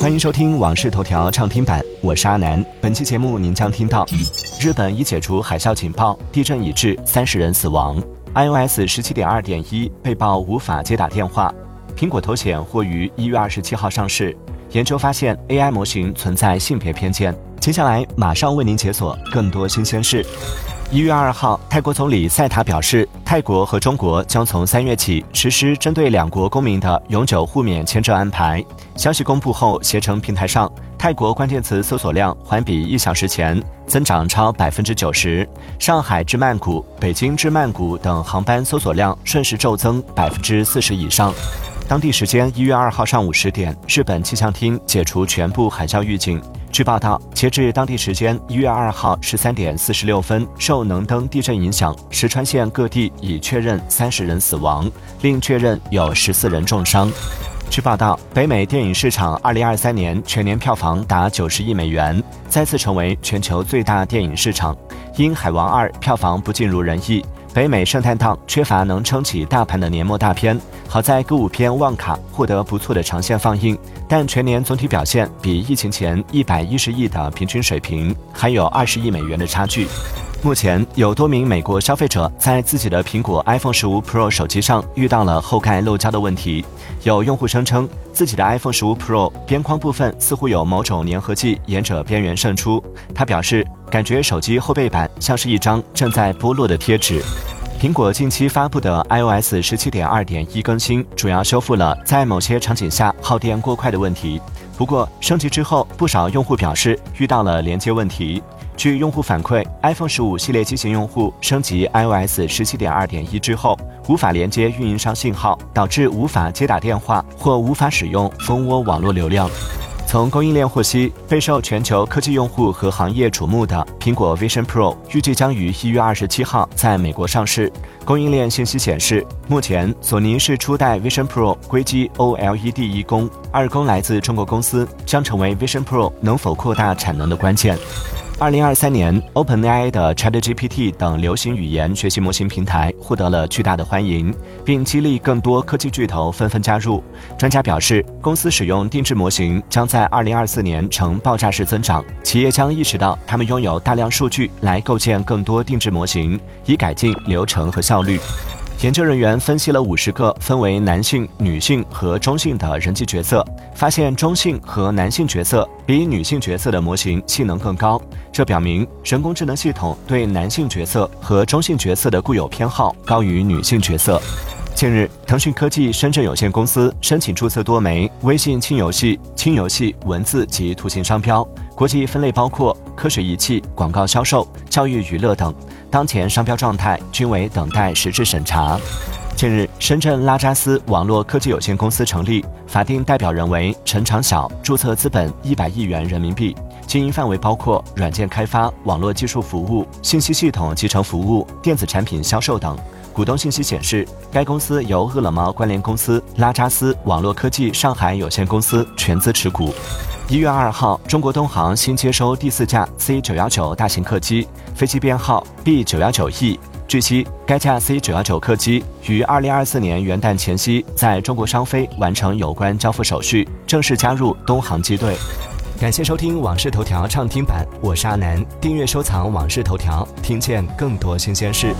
欢迎收听《往事头条》畅听版，我是阿南。本期节目您将听到：日本已解除海啸警报，地震已致三十人死亡；iOS 十七点二点一被曝无法接打电话；苹果头显或于一月二十七号上市；研究发现 AI 模型存在性别偏见。接下来马上为您解锁更多新鲜事。一月二号，泰国总理赛塔表示，泰国和中国将从三月起实施针对两国公民的永久互免签证安排。消息公布后，携程平台上泰国关键词搜索量环比一小时前增长超百分之九十，上海至曼谷、北京至曼谷等航班搜索量顺势骤增百分之四十以上。当地时间一月二号上午十点，日本气象厅解除全部海啸预警。据报道，截至当地时间一月二号十三点四十六分，受能登地震影响，石川县各地已确认三十人死亡，另确认有十四人重伤。据报道，北美电影市场二零二三年全年票房达九十亿美元，再次成为全球最大电影市场。因《海王二》票房不尽如人意。北美圣诞档缺乏能撑起大盘的年末大片，好在歌舞片《旺卡》获得不错的长线放映，但全年总体表现比疫情前一百一十亿的平均水平还有二十亿美元的差距。目前有多名美国消费者在自己的苹果 iPhone 十五 Pro 手机上遇到了后盖漏胶的问题。有用户声称自己的 iPhone 十五 Pro 边框部分似乎有某种粘合剂沿着边缘渗出。他表示，感觉手机后背板像是一张正在剥落的贴纸。苹果近期发布的 iOS 十七点二点一更新，主要修复了在某些场景下耗电过快的问题。不过，升级之后，不少用户表示遇到了连接问题。据用户反馈，iPhone 十五系列机型用户升级 iOS 十七点二点一之后，无法连接运营商信号，导致无法接打电话或无法使用蜂窝网络流量。从供应链获悉，备受全球科技用户和行业瞩目的苹果 Vision Pro 预计将于一月二十七号在美国上市。供应链信息显示，目前索尼是初代 Vision Pro 硅基 OLED 一功，二功来自中国公司，将成为 Vision Pro 能否扩大产能的关键。二零二三年，OpenAI 的 ChatGPT 等流行语言学习模型平台获得了巨大的欢迎，并激励更多科技巨头纷纷加入。专家表示，公司使用定制模型将在二零二四年呈爆炸式增长。企业将意识到，他们拥有大量数据来构建更多定制模型，以改进流程和效率。研究人员分析了五十个分为男性、女性和中性的人际角色，发现中性和男性角色比女性角色的模型性能更高。这表明人工智能系统对男性角色和中性角色的固有偏好高于女性角色。近日，腾讯科技深圳有限公司申请注册多枚微信轻游戏、轻游戏文字及图形商标，国际分类包括科学仪器、广告销售、教育娱乐等。当前商标状态均为等待实质审查。近日，深圳拉扎斯网络科技有限公司成立，法定代表人为陈长晓，注册资本一百亿元人民币，经营范围包括软件开发、网络技术服务、信息系统集成服务、电子产品销售等。股东信息显示，该公司由饿了么关联公司拉扎斯网络科技上海有限公司全资持股。一月二号，中国东航新接收第四架 C 九幺九大型客机，飞机编号 B 九幺九 E。据悉，该架 C 九幺九客机于二零二四年元旦前夕在中国商飞完成有关交付手续，正式加入东航机队。感谢收听《往事头条》畅听版，我是阿南。订阅收藏《往事头条》，听见更多新鲜事。